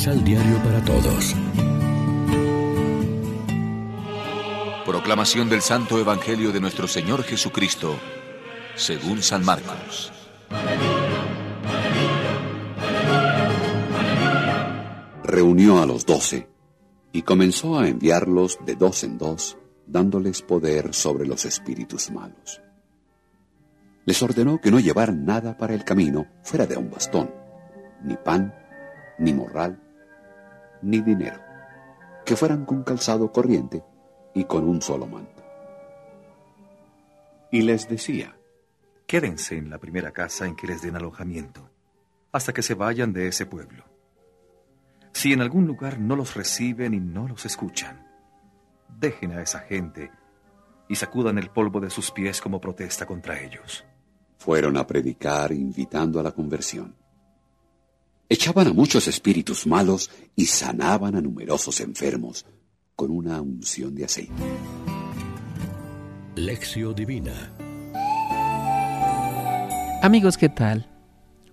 Misal Diario para Todos. Proclamación del Santo Evangelio de nuestro Señor Jesucristo, según San Marcos. Reunió a los doce y comenzó a enviarlos de dos en dos, dándoles poder sobre los espíritus malos. Les ordenó que no llevaran nada para el camino fuera de un bastón, ni pan, ni morral, ni dinero, que fueran con calzado corriente y con un solo manto. Y les decía, Quédense en la primera casa en que les den alojamiento, hasta que se vayan de ese pueblo. Si en algún lugar no los reciben y no los escuchan, dejen a esa gente y sacudan el polvo de sus pies como protesta contra ellos. Fueron a predicar invitando a la conversión. Echaban a muchos espíritus malos y sanaban a numerosos enfermos con una unción de aceite. Lección Divina Amigos, ¿qué tal?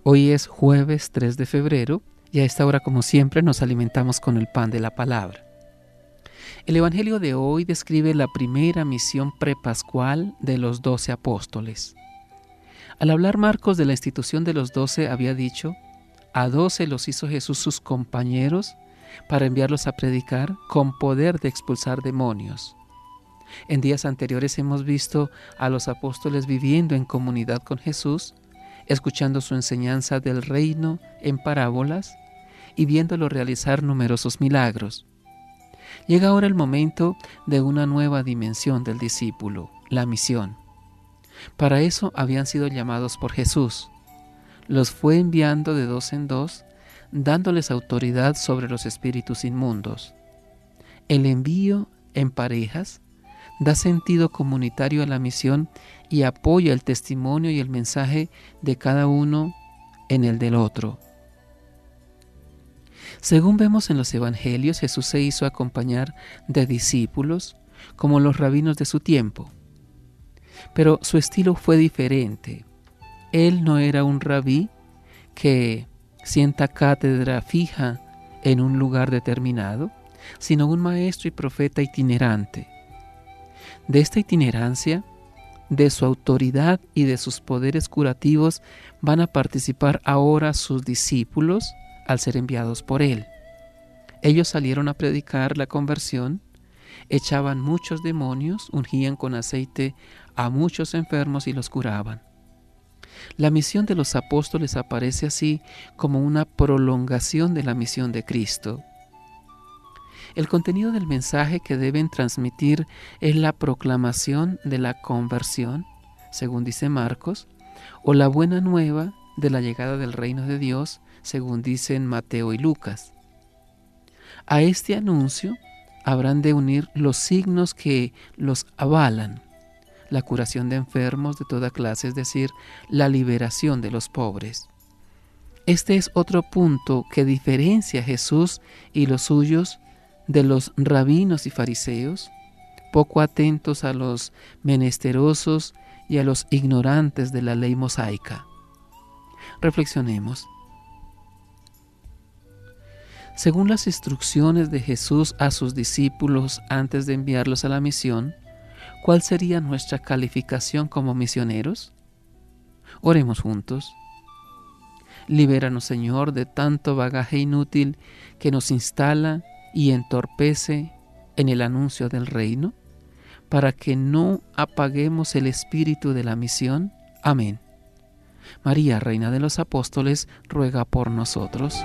Hoy es jueves 3 de febrero y a esta hora, como siempre, nos alimentamos con el pan de la palabra. El Evangelio de hoy describe la primera misión prepascual de los doce apóstoles. Al hablar Marcos de la institución de los doce, había dicho, a doce los hizo Jesús sus compañeros para enviarlos a predicar con poder de expulsar demonios. En días anteriores hemos visto a los apóstoles viviendo en comunidad con Jesús, escuchando su enseñanza del reino en parábolas y viéndolo realizar numerosos milagros. Llega ahora el momento de una nueva dimensión del discípulo, la misión. Para eso habían sido llamados por Jesús, los fue enviando de dos en dos, dándoles autoridad sobre los espíritus inmundos. El envío en parejas da sentido comunitario a la misión y apoya el testimonio y el mensaje de cada uno en el del otro. Según vemos en los Evangelios, Jesús se hizo acompañar de discípulos como los rabinos de su tiempo. Pero su estilo fue diferente. Él no era un rabí que sienta cátedra fija en un lugar determinado, sino un maestro y profeta itinerante. De esta itinerancia, de su autoridad y de sus poderes curativos van a participar ahora sus discípulos al ser enviados por él. Ellos salieron a predicar la conversión, echaban muchos demonios, ungían con aceite a muchos enfermos y los curaban. La misión de los apóstoles aparece así como una prolongación de la misión de Cristo. El contenido del mensaje que deben transmitir es la proclamación de la conversión, según dice Marcos, o la buena nueva de la llegada del reino de Dios, según dicen Mateo y Lucas. A este anuncio habrán de unir los signos que los avalan, la curación de enfermos de toda clase, es decir, la liberación de los pobres. Este es otro punto que diferencia a Jesús y los suyos de los rabinos y fariseos, poco atentos a los menesterosos y a los ignorantes de la ley mosaica. Reflexionemos. Según las instrucciones de Jesús a sus discípulos antes de enviarlos a la misión, ¿cuál sería nuestra calificación como misioneros? Oremos juntos. Libéranos, Señor, de tanto bagaje inútil que nos instala y entorpece en el anuncio del reino, para que no apaguemos el espíritu de la misión. Amén. María, Reina de los Apóstoles, ruega por nosotros.